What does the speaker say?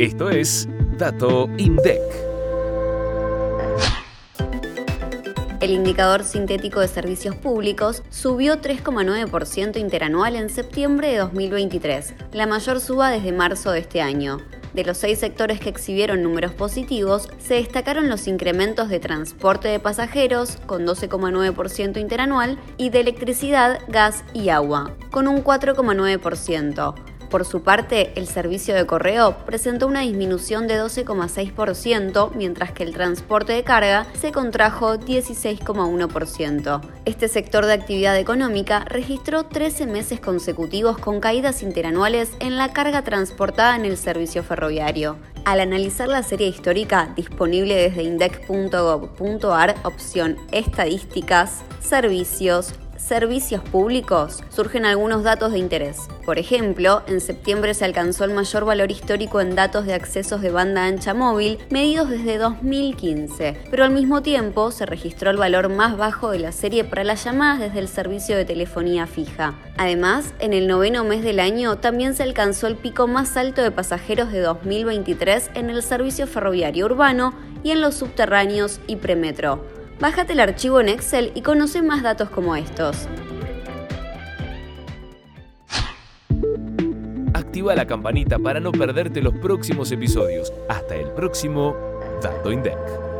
Esto es Dato INDEC. El indicador sintético de servicios públicos subió 3,9% interanual en septiembre de 2023, la mayor suba desde marzo de este año. De los seis sectores que exhibieron números positivos, se destacaron los incrementos de transporte de pasajeros, con 12,9% interanual, y de electricidad, gas y agua, con un 4,9%. Por su parte, el servicio de correo presentó una disminución de 12,6%, mientras que el transporte de carga se contrajo 16,1%. Este sector de actividad económica registró 13 meses consecutivos con caídas interanuales en la carga transportada en el servicio ferroviario. Al analizar la serie histórica disponible desde indec.gov.ar, opción Estadísticas, Servicios, servicios públicos, surgen algunos datos de interés. Por ejemplo, en septiembre se alcanzó el mayor valor histórico en datos de accesos de banda ancha móvil, medidos desde 2015, pero al mismo tiempo se registró el valor más bajo de la serie para las llamadas desde el servicio de telefonía fija. Además, en el noveno mes del año también se alcanzó el pico más alto de pasajeros de 2023 en el servicio ferroviario urbano y en los subterráneos y premetro. Bájate el archivo en Excel y conoce más datos como estos. Activa la campanita para no perderte los próximos episodios. Hasta el próximo Dato INDEC.